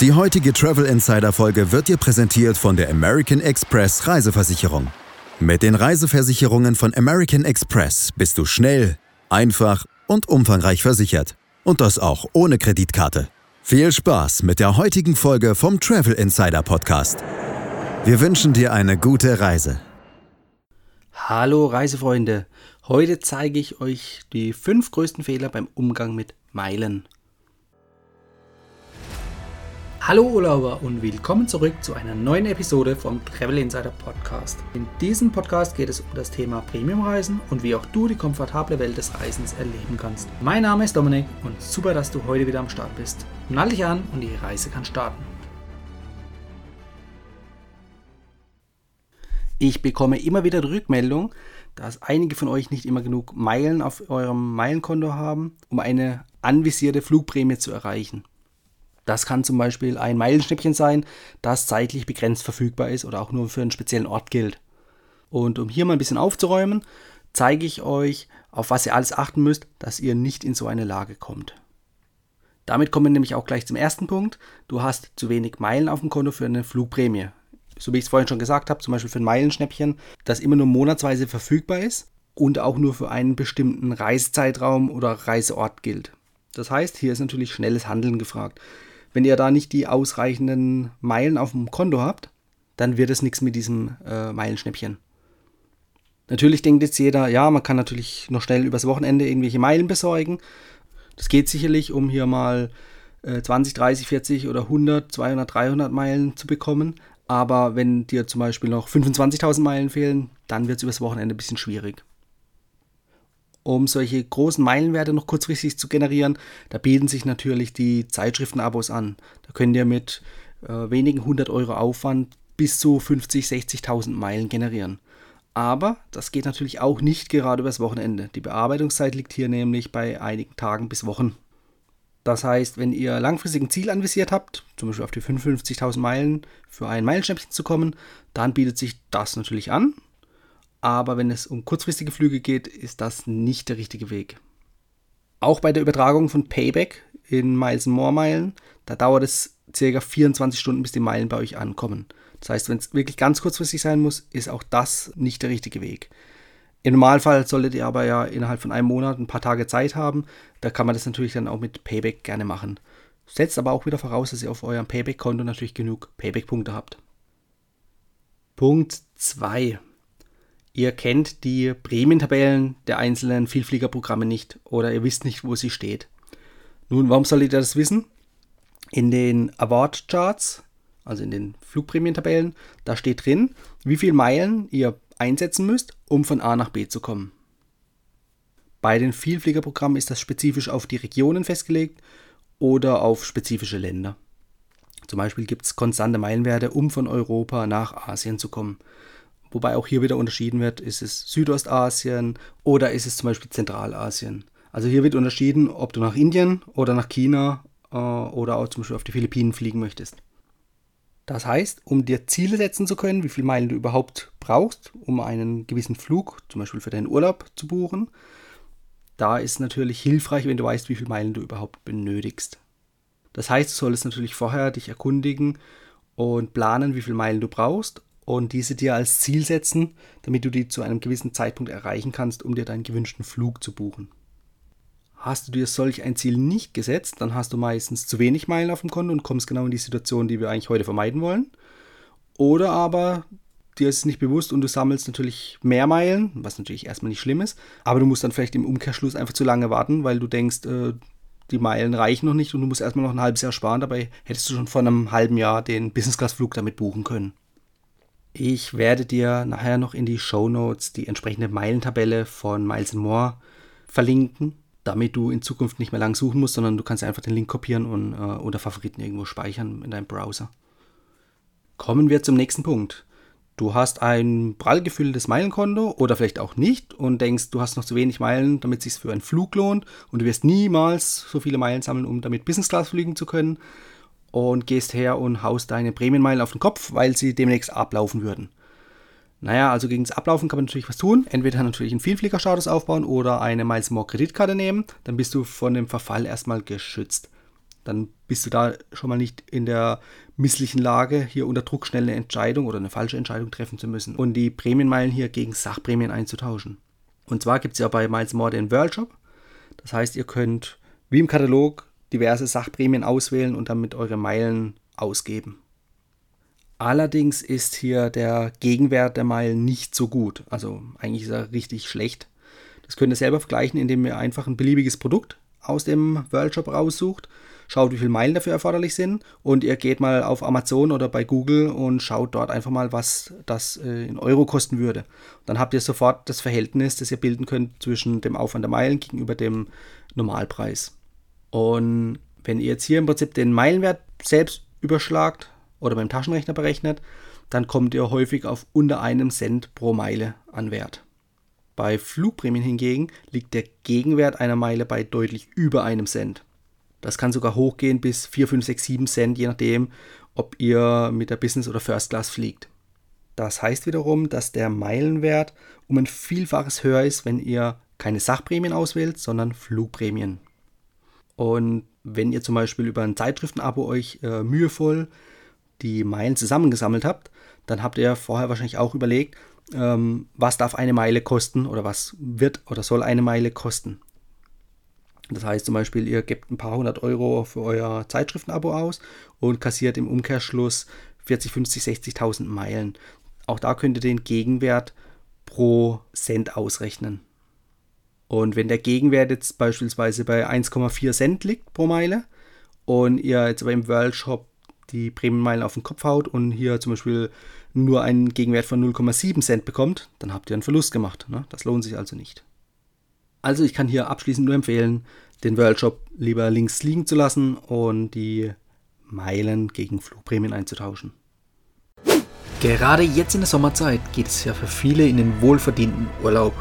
Die heutige Travel Insider Folge wird dir präsentiert von der American Express Reiseversicherung. Mit den Reiseversicherungen von American Express bist du schnell, einfach und umfangreich versichert. Und das auch ohne Kreditkarte. Viel Spaß mit der heutigen Folge vom Travel Insider Podcast. Wir wünschen dir eine gute Reise. Hallo Reisefreunde, heute zeige ich euch die fünf größten Fehler beim Umgang mit Meilen. Hallo Urlauber und willkommen zurück zu einer neuen Episode vom Travel Insider Podcast. In diesem Podcast geht es um das Thema Premiumreisen und wie auch du die komfortable Welt des Reisens erleben kannst. Mein Name ist Dominik und super, dass du heute wieder am Start bist. Nall dich an und die Reise kann starten. Ich bekomme immer wieder die Rückmeldung, dass einige von euch nicht immer genug Meilen auf eurem Meilenkonto haben, um eine anvisierte Flugprämie zu erreichen. Das kann zum Beispiel ein Meilenschnäppchen sein, das zeitlich begrenzt verfügbar ist oder auch nur für einen speziellen Ort gilt. Und um hier mal ein bisschen aufzuräumen, zeige ich euch, auf was ihr alles achten müsst, dass ihr nicht in so eine Lage kommt. Damit kommen wir nämlich auch gleich zum ersten Punkt. Du hast zu wenig Meilen auf dem Konto für eine Flugprämie. So wie ich es vorhin schon gesagt habe, zum Beispiel für ein Meilenschnäppchen, das immer nur monatsweise verfügbar ist und auch nur für einen bestimmten Reisezeitraum oder Reiseort gilt. Das heißt, hier ist natürlich schnelles Handeln gefragt. Wenn ihr da nicht die ausreichenden Meilen auf dem Konto habt, dann wird es nichts mit diesem äh, Meilenschnäppchen. Natürlich denkt jetzt jeder, ja, man kann natürlich noch schnell übers Wochenende irgendwelche Meilen besorgen. Das geht sicherlich, um hier mal äh, 20, 30, 40 oder 100, 200, 300 Meilen zu bekommen. Aber wenn dir zum Beispiel noch 25.000 Meilen fehlen, dann wird es übers Wochenende ein bisschen schwierig um solche großen Meilenwerte noch kurzfristig zu generieren, da bieten sich natürlich die Zeitschriftenabos an. Da könnt ihr mit äh, wenigen hundert Euro Aufwand bis zu 50, 60.000 Meilen generieren. Aber das geht natürlich auch nicht gerade übers Wochenende. Die Bearbeitungszeit liegt hier nämlich bei einigen Tagen bis Wochen. Das heißt, wenn ihr langfristig ein Ziel anvisiert habt, zum Beispiel auf die 55.000 Meilen für ein Meilenschnäppchen zu kommen, dann bietet sich das natürlich an aber wenn es um kurzfristige Flüge geht, ist das nicht der richtige Weg. Auch bei der Übertragung von Payback in Miles More Meilen, da dauert es ca. 24 Stunden, bis die Meilen bei euch ankommen. Das heißt, wenn es wirklich ganz kurzfristig sein muss, ist auch das nicht der richtige Weg. Im Normalfall solltet ihr aber ja innerhalb von einem Monat ein paar Tage Zeit haben. Da kann man das natürlich dann auch mit Payback gerne machen. Setzt aber auch wieder voraus, dass ihr auf eurem Payback-Konto natürlich genug Payback-Punkte habt. Punkt 2. Ihr kennt die Prämientabellen der einzelnen Vielfliegerprogramme nicht oder ihr wisst nicht, wo sie steht. Nun, warum solltet ihr das wissen? In den Award Charts, also in den Flugprämientabellen, da steht drin, wie viele Meilen ihr einsetzen müsst, um von A nach B zu kommen. Bei den Vielfliegerprogrammen ist das spezifisch auf die Regionen festgelegt oder auf spezifische Länder. Zum Beispiel gibt es konstante Meilenwerte, um von Europa nach Asien zu kommen. Wobei auch hier wieder unterschieden wird, ist es Südostasien oder ist es zum Beispiel Zentralasien. Also hier wird unterschieden, ob du nach Indien oder nach China äh, oder auch zum Beispiel auf die Philippinen fliegen möchtest. Das heißt, um dir Ziele setzen zu können, wie viele Meilen du überhaupt brauchst, um einen gewissen Flug, zum Beispiel für deinen Urlaub, zu buchen, da ist natürlich hilfreich, wenn du weißt, wie viele Meilen du überhaupt benötigst. Das heißt, du solltest natürlich vorher dich erkundigen und planen, wie viele Meilen du brauchst und diese dir als Ziel setzen, damit du die zu einem gewissen Zeitpunkt erreichen kannst, um dir deinen gewünschten Flug zu buchen. Hast du dir solch ein Ziel nicht gesetzt, dann hast du meistens zu wenig Meilen auf dem Konto und kommst genau in die Situation, die wir eigentlich heute vermeiden wollen. Oder aber dir ist es nicht bewusst und du sammelst natürlich mehr Meilen, was natürlich erstmal nicht schlimm ist, aber du musst dann vielleicht im Umkehrschluss einfach zu lange warten, weil du denkst, äh, die Meilen reichen noch nicht und du musst erstmal noch ein halbes Jahr sparen. Dabei hättest du schon vor einem halben Jahr den Business-Class-Flug damit buchen können. Ich werde dir nachher noch in die Show Notes die entsprechende Meilentabelle von Miles More verlinken, damit du in Zukunft nicht mehr lang suchen musst, sondern du kannst einfach den Link kopieren und äh, unter Favoriten irgendwo speichern in deinem Browser. Kommen wir zum nächsten Punkt. Du hast ein prall gefülltes Meilenkonto oder vielleicht auch nicht und denkst, du hast noch zu wenig Meilen, damit es sich für einen Flug lohnt und du wirst niemals so viele Meilen sammeln, um damit Business Class fliegen zu können und gehst her und haust deine Prämienmeilen auf den Kopf, weil sie demnächst ablaufen würden. Naja, also gegen das Ablaufen kann man natürlich was tun. Entweder natürlich einen Vielfliegerstatus aufbauen oder eine Miles More Kreditkarte nehmen. Dann bist du von dem Verfall erstmal geschützt. Dann bist du da schon mal nicht in der misslichen Lage, hier unter Druck schnell eine Entscheidung oder eine falsche Entscheidung treffen zu müssen und die Prämienmeilen hier gegen Sachprämien einzutauschen. Und zwar gibt es ja bei Miles More den World Shop. Das heißt, ihr könnt wie im Katalog diverse Sachprämien auswählen und damit eure Meilen ausgeben. Allerdings ist hier der Gegenwert der Meilen nicht so gut. Also eigentlich ist er richtig schlecht. Das könnt ihr selber vergleichen, indem ihr einfach ein beliebiges Produkt aus dem World Shop raussucht, schaut, wie viele Meilen dafür erforderlich sind und ihr geht mal auf Amazon oder bei Google und schaut dort einfach mal, was das äh, in Euro kosten würde. dann habt ihr sofort das Verhältnis, das ihr bilden könnt zwischen dem Aufwand der Meilen gegenüber dem Normalpreis. Und wenn ihr jetzt hier im Prinzip den Meilenwert selbst überschlagt oder beim Taschenrechner berechnet, dann kommt ihr häufig auf unter einem Cent pro Meile an Wert. Bei Flugprämien hingegen liegt der Gegenwert einer Meile bei deutlich über einem Cent. Das kann sogar hochgehen bis 4, 5, 6, 7 Cent, je nachdem, ob ihr mit der Business oder First Class fliegt. Das heißt wiederum, dass der Meilenwert um ein Vielfaches höher ist, wenn ihr keine Sachprämien auswählt, sondern Flugprämien. Und wenn ihr zum Beispiel über ein Zeitschriftenabo euch äh, mühevoll die Meilen zusammengesammelt habt, dann habt ihr vorher wahrscheinlich auch überlegt, ähm, was darf eine Meile kosten oder was wird oder soll eine Meile kosten. Das heißt zum Beispiel, ihr gebt ein paar hundert Euro für euer Zeitschriftenabo aus und kassiert im Umkehrschluss 40, 50, 60.000 Meilen. Auch da könnt ihr den Gegenwert pro Cent ausrechnen. Und wenn der Gegenwert jetzt beispielsweise bei 1,4 Cent liegt pro Meile und ihr jetzt aber im World Shop die Prämienmeilen auf den Kopf haut und hier zum Beispiel nur einen Gegenwert von 0,7 Cent bekommt, dann habt ihr einen Verlust gemacht. Ne? Das lohnt sich also nicht. Also ich kann hier abschließend nur empfehlen, den World Shop lieber links liegen zu lassen und die Meilen gegen Flugprämien einzutauschen. Gerade jetzt in der Sommerzeit geht es ja für viele in den wohlverdienten Urlaub.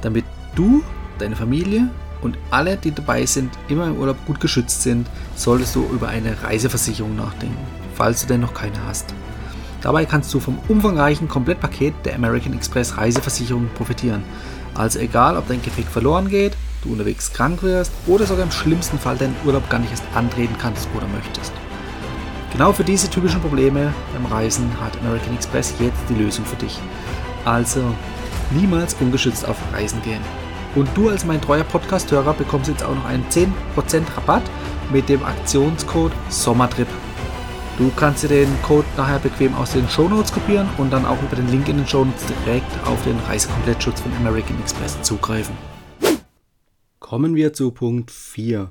Damit du, deine Familie und alle, die dabei sind, immer im Urlaub gut geschützt sind, solltest du über eine Reiseversicherung nachdenken, falls du denn noch keine hast. Dabei kannst du vom umfangreichen Komplettpaket der American Express Reiseversicherung profitieren. Also egal, ob dein Gepäck verloren geht, du unterwegs krank wirst oder sogar im schlimmsten Fall deinen Urlaub gar nicht erst antreten kannst oder möchtest. Genau für diese typischen Probleme beim Reisen hat American Express jetzt die Lösung für dich. Also niemals ungeschützt auf Reisen gehen. Und du als mein treuer Podcast-Hörer bekommst jetzt auch noch einen 10% Rabatt mit dem Aktionscode Sommertrip Du kannst dir den Code nachher bequem aus den Show Notes kopieren und dann auch über den Link in den Show Notes direkt auf den Reisekomplettschutz von American Express zugreifen. Kommen wir zu Punkt 4.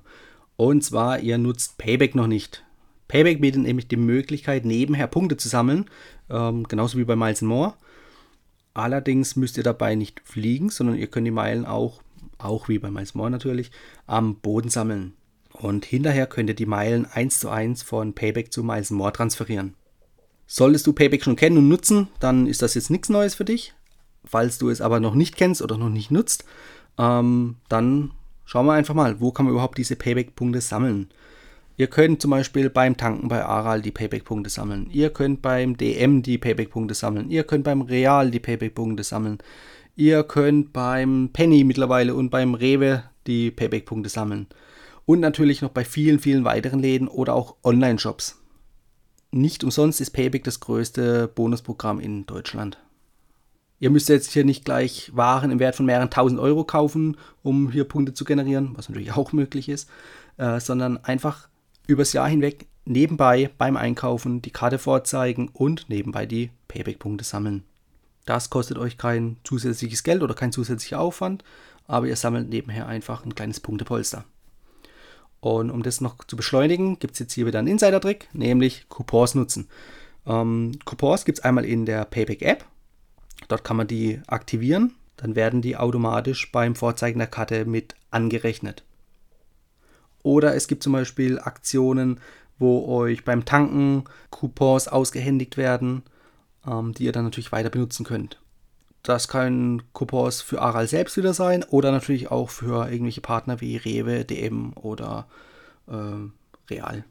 Und zwar, ihr nutzt Payback noch nicht. Payback bietet nämlich die Möglichkeit, nebenher Punkte zu sammeln, ähm, genauso wie bei Miles More. Allerdings müsst ihr dabei nicht fliegen, sondern ihr könnt die Meilen auch, auch wie bei Miles More natürlich, am Boden sammeln. Und hinterher könnt ihr die Meilen 1 zu 1 von Payback zu Miles More transferieren. Solltest du Payback schon kennen und nutzen, dann ist das jetzt nichts Neues für dich. Falls du es aber noch nicht kennst oder noch nicht nutzt, ähm, dann schauen wir einfach mal, wo kann man überhaupt diese Payback-Punkte sammeln. Ihr könnt zum Beispiel beim Tanken bei Aral die Payback-Punkte sammeln. Ihr könnt beim DM die Payback-Punkte sammeln. Ihr könnt beim Real die Payback-Punkte sammeln. Ihr könnt beim Penny mittlerweile und beim Rewe die Payback-Punkte sammeln und natürlich noch bei vielen, vielen weiteren Läden oder auch Online-Shops. Nicht umsonst ist Payback das größte Bonusprogramm in Deutschland. Ihr müsst jetzt hier nicht gleich Waren im Wert von mehreren tausend Euro kaufen, um hier Punkte zu generieren, was natürlich auch möglich ist, äh, sondern einfach übers Jahr hinweg nebenbei beim Einkaufen die Karte vorzeigen und nebenbei die Payback-Punkte sammeln. Das kostet euch kein zusätzliches Geld oder kein zusätzlicher Aufwand, aber ihr sammelt nebenher einfach ein kleines Punktepolster. Und um das noch zu beschleunigen, gibt es jetzt hier wieder einen Insider-Trick, nämlich Coupons nutzen. Ähm, Coupons gibt es einmal in der Payback-App. Dort kann man die aktivieren. Dann werden die automatisch beim Vorzeigen der Karte mit angerechnet. Oder es gibt zum Beispiel Aktionen, wo euch beim Tanken Coupons ausgehändigt werden, ähm, die ihr dann natürlich weiter benutzen könnt. Das können Coupons für Aral selbst wieder sein oder natürlich auch für irgendwelche Partner wie Rewe, DM oder äh, Real.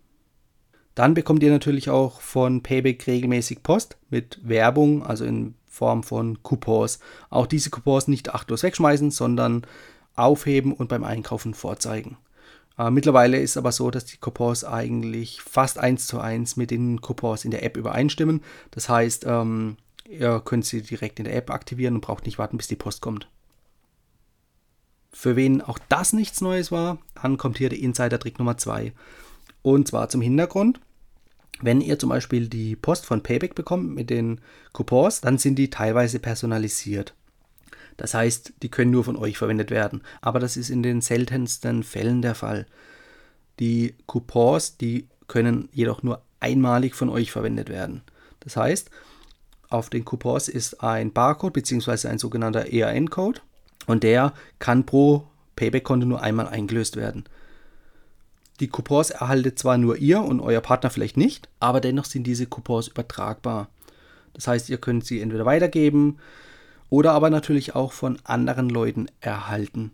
Dann bekommt ihr natürlich auch von Payback regelmäßig Post mit Werbung, also in Form von Coupons. Auch diese Coupons nicht achtlos wegschmeißen, sondern aufheben und beim Einkaufen vorzeigen. Äh, mittlerweile ist aber so, dass die Coupons eigentlich fast eins zu eins mit den Coupons in der App übereinstimmen. Das heißt, ähm, ihr könnt sie direkt in der App aktivieren und braucht nicht warten, bis die Post kommt. Für wen auch das nichts Neues war, dann kommt hier der Insider-Trick Nummer 2. Und zwar zum Hintergrund. Wenn ihr zum Beispiel die Post von Payback bekommt mit den Coupons, dann sind die teilweise personalisiert. Das heißt, die können nur von euch verwendet werden. Aber das ist in den seltensten Fällen der Fall. Die Coupons, die können jedoch nur einmalig von euch verwendet werden. Das heißt, auf den Coupons ist ein Barcode bzw. ein sogenannter EAN-Code und der kann pro Payback-Konto nur einmal eingelöst werden. Die Coupons erhaltet zwar nur ihr und euer Partner vielleicht nicht, aber dennoch sind diese Coupons übertragbar. Das heißt, ihr könnt sie entweder weitergeben, oder aber natürlich auch von anderen Leuten erhalten.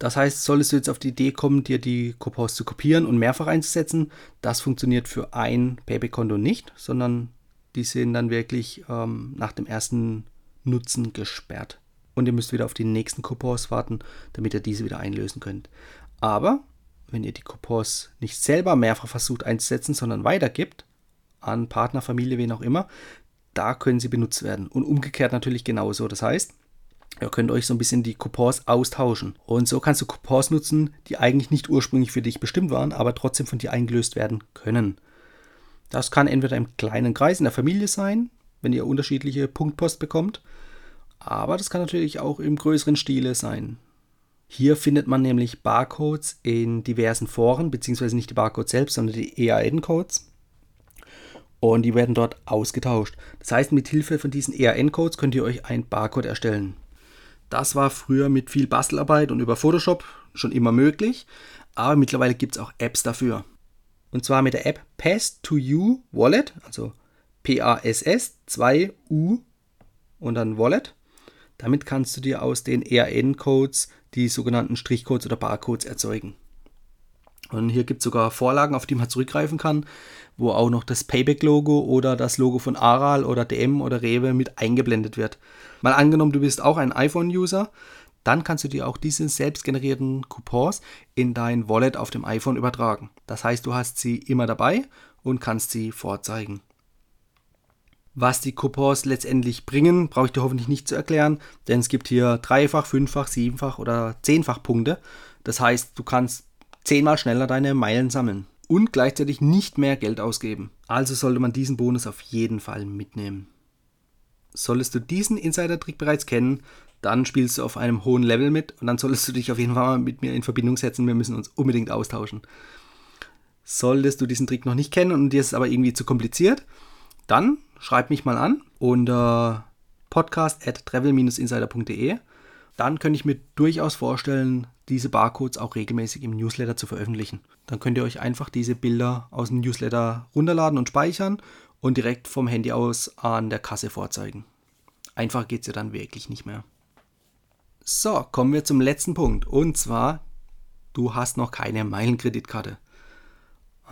Das heißt, solltest du jetzt auf die Idee kommen, dir die Coupons zu kopieren und mehrfach einzusetzen, das funktioniert für ein Payback-Konto nicht, sondern die sind dann wirklich ähm, nach dem ersten Nutzen gesperrt. Und ihr müsst wieder auf die nächsten Coupons warten, damit ihr diese wieder einlösen könnt. Aber wenn ihr die Coupons nicht selber mehrfach versucht einzusetzen, sondern weitergibt, an Partner, Familie, wen auch immer, da können sie benutzt werden. Und umgekehrt natürlich genauso. Das heißt, ihr könnt euch so ein bisschen die Coupons austauschen. Und so kannst du Coupons nutzen, die eigentlich nicht ursprünglich für dich bestimmt waren, aber trotzdem von dir eingelöst werden können. Das kann entweder im kleinen Kreis in der Familie sein, wenn ihr unterschiedliche Punktpost bekommt, aber das kann natürlich auch im größeren Stile sein. Hier findet man nämlich Barcodes in diversen Foren, beziehungsweise nicht die Barcodes selbst, sondern die EAN-Codes und die werden dort ausgetauscht. Das heißt, mit Hilfe von diesen ERN-Codes könnt ihr euch ein Barcode erstellen. Das war früher mit viel Bastelarbeit und über Photoshop schon immer möglich, aber mittlerweile gibt es auch Apps dafür. Und zwar mit der App Pass to You Wallet, also P-A-S-S 2-U und dann Wallet. Damit kannst du dir aus den ERN-Codes die sogenannten Strichcodes oder Barcodes erzeugen. Und hier gibt es sogar Vorlagen, auf die man zurückgreifen kann, wo auch noch das Payback-Logo oder das Logo von Aral oder DM oder Rewe mit eingeblendet wird. Mal angenommen, du bist auch ein iPhone-User, dann kannst du dir auch diese selbst generierten Coupons in dein Wallet auf dem iPhone übertragen. Das heißt, du hast sie immer dabei und kannst sie vorzeigen. Was die Coupons letztendlich bringen, brauche ich dir hoffentlich nicht zu erklären, denn es gibt hier dreifach, fünffach, siebenfach oder zehnfach Punkte. Das heißt, du kannst zehnmal schneller deine Meilen sammeln und gleichzeitig nicht mehr Geld ausgeben. Also sollte man diesen Bonus auf jeden Fall mitnehmen. Solltest du diesen Insider-Trick bereits kennen, dann spielst du auf einem hohen Level mit und dann solltest du dich auf jeden Fall mal mit mir in Verbindung setzen. Wir müssen uns unbedingt austauschen. Solltest du diesen Trick noch nicht kennen und dir ist es aber irgendwie zu kompliziert, dann schreib mich mal an unter podcast at travel-insider.de. Dann könnte ich mir durchaus vorstellen, diese Barcodes auch regelmäßig im Newsletter zu veröffentlichen. Dann könnt ihr euch einfach diese Bilder aus dem Newsletter runterladen und speichern und direkt vom Handy aus an der Kasse vorzeigen. Einfach geht es ja dann wirklich nicht mehr. So, kommen wir zum letzten Punkt. Und zwar, du hast noch keine Meilenkreditkarte.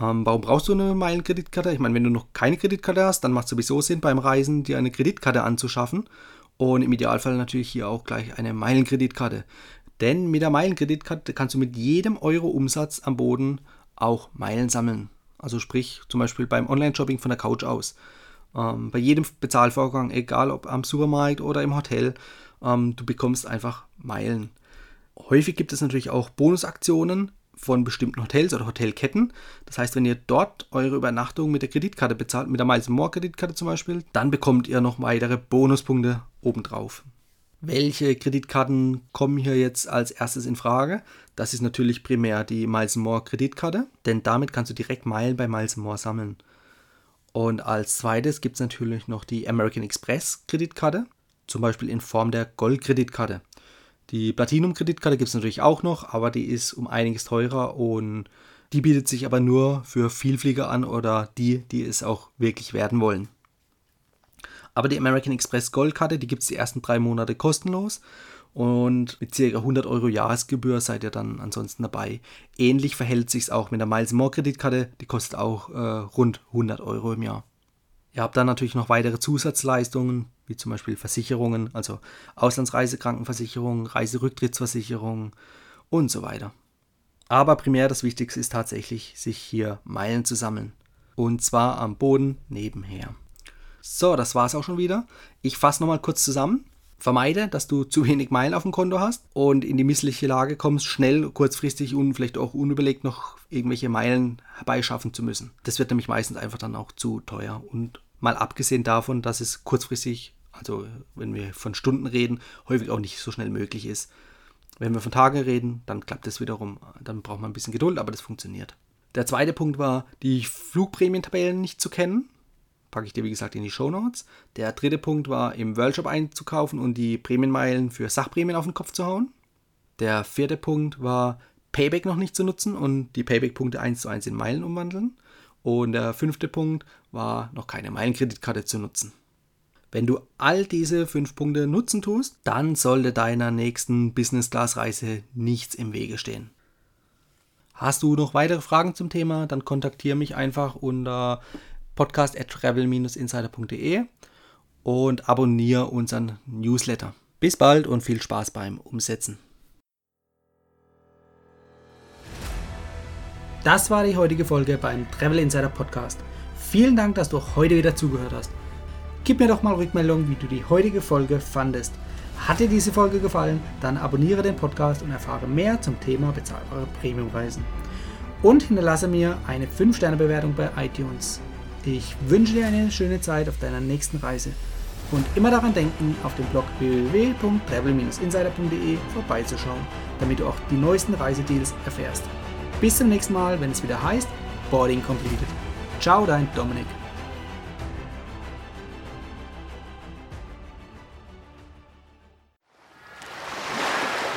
Ähm, warum brauchst du eine Meilenkreditkarte? Ich meine, wenn du noch keine Kreditkarte hast, dann macht es sowieso Sinn, beim Reisen dir eine Kreditkarte anzuschaffen. Und im Idealfall natürlich hier auch gleich eine Meilenkreditkarte. Denn mit der Meilenkreditkarte kannst du mit jedem Euro Umsatz am Boden auch Meilen sammeln. Also sprich zum Beispiel beim Online-Shopping von der Couch aus. Ähm, bei jedem Bezahlvorgang, egal ob am Supermarkt oder im Hotel, ähm, du bekommst einfach Meilen. Häufig gibt es natürlich auch Bonusaktionen von bestimmten Hotels oder Hotelketten. Das heißt, wenn ihr dort eure Übernachtung mit der Kreditkarte bezahlt, mit der Miles More Kreditkarte zum Beispiel, dann bekommt ihr noch weitere Bonuspunkte obendrauf. Welche Kreditkarten kommen hier jetzt als erstes in Frage? Das ist natürlich primär die Miles More Kreditkarte, denn damit kannst du direkt Meilen bei Miles More sammeln. Und als zweites gibt es natürlich noch die American Express Kreditkarte, zum Beispiel in Form der Gold-Kreditkarte. Die Platinum-Kreditkarte gibt es natürlich auch noch, aber die ist um einiges teurer und die bietet sich aber nur für Vielflieger an oder die, die es auch wirklich werden wollen. Aber die American Express Goldkarte, die gibt es die ersten drei Monate kostenlos. Und mit ca. 100 Euro Jahresgebühr seid ihr dann ansonsten dabei. Ähnlich verhält sich es auch mit der Miles More Kreditkarte. Die kostet auch äh, rund 100 Euro im Jahr. Ihr habt dann natürlich noch weitere Zusatzleistungen, wie zum Beispiel Versicherungen, also Auslandsreisekrankenversicherung, Reiserücktrittsversicherung und so weiter. Aber primär das Wichtigste ist tatsächlich, sich hier Meilen zu sammeln. Und zwar am Boden nebenher. So, das war es auch schon wieder. Ich fasse nochmal kurz zusammen. Vermeide, dass du zu wenig Meilen auf dem Konto hast und in die missliche Lage kommst, schnell, kurzfristig und vielleicht auch unüberlegt noch irgendwelche Meilen herbeischaffen zu müssen. Das wird nämlich meistens einfach dann auch zu teuer. Und mal abgesehen davon, dass es kurzfristig, also wenn wir von Stunden reden, häufig auch nicht so schnell möglich ist. Wenn wir von Tagen reden, dann klappt das wiederum. Dann braucht man ein bisschen Geduld, aber das funktioniert. Der zweite Punkt war, die Flugprämientabellen nicht zu kennen packe ich dir wie gesagt in die Show Notes. Der dritte Punkt war, im Worldshop einzukaufen und die Prämienmeilen für Sachprämien auf den Kopf zu hauen. Der vierte Punkt war, Payback noch nicht zu nutzen und die Payback-Punkte 1 zu 1 in Meilen umwandeln. Und der fünfte Punkt war, noch keine Meilenkreditkarte zu nutzen. Wenn du all diese fünf Punkte nutzen tust, dann sollte deiner nächsten Business-Class-Reise nichts im Wege stehen. Hast du noch weitere Fragen zum Thema, dann kontaktiere mich einfach unter podcast at travel-insider.de und abonniere unseren Newsletter. Bis bald und viel Spaß beim Umsetzen. Das war die heutige Folge beim Travel Insider Podcast. Vielen Dank, dass du heute wieder zugehört hast. Gib mir doch mal Rückmeldung, wie du die heutige Folge fandest. Hat dir diese Folge gefallen, dann abonniere den Podcast und erfahre mehr zum Thema bezahlbare Premiumreisen. Und hinterlasse mir eine 5-Sterne-Bewertung bei iTunes. Ich wünsche dir eine schöne Zeit auf deiner nächsten Reise und immer daran denken, auf dem Blog www.travel-insider.de vorbeizuschauen, damit du auch die neuesten Reisedeals erfährst. Bis zum nächsten Mal, wenn es wieder heißt Boarding Completed. Ciao, dein Dominik.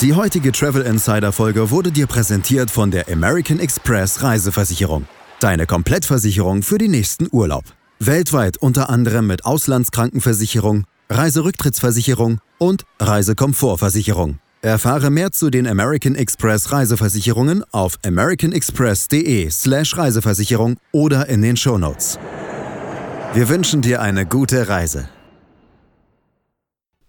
Die heutige Travel Insider Folge wurde dir präsentiert von der American Express Reiseversicherung. Deine Komplettversicherung für den nächsten Urlaub. Weltweit unter anderem mit Auslandskrankenversicherung, Reiserücktrittsversicherung und Reisekomfortversicherung. Erfahre mehr zu den American Express Reiseversicherungen auf americanexpress.de/slash Reiseversicherung oder in den Shownotes. Wir wünschen dir eine gute Reise.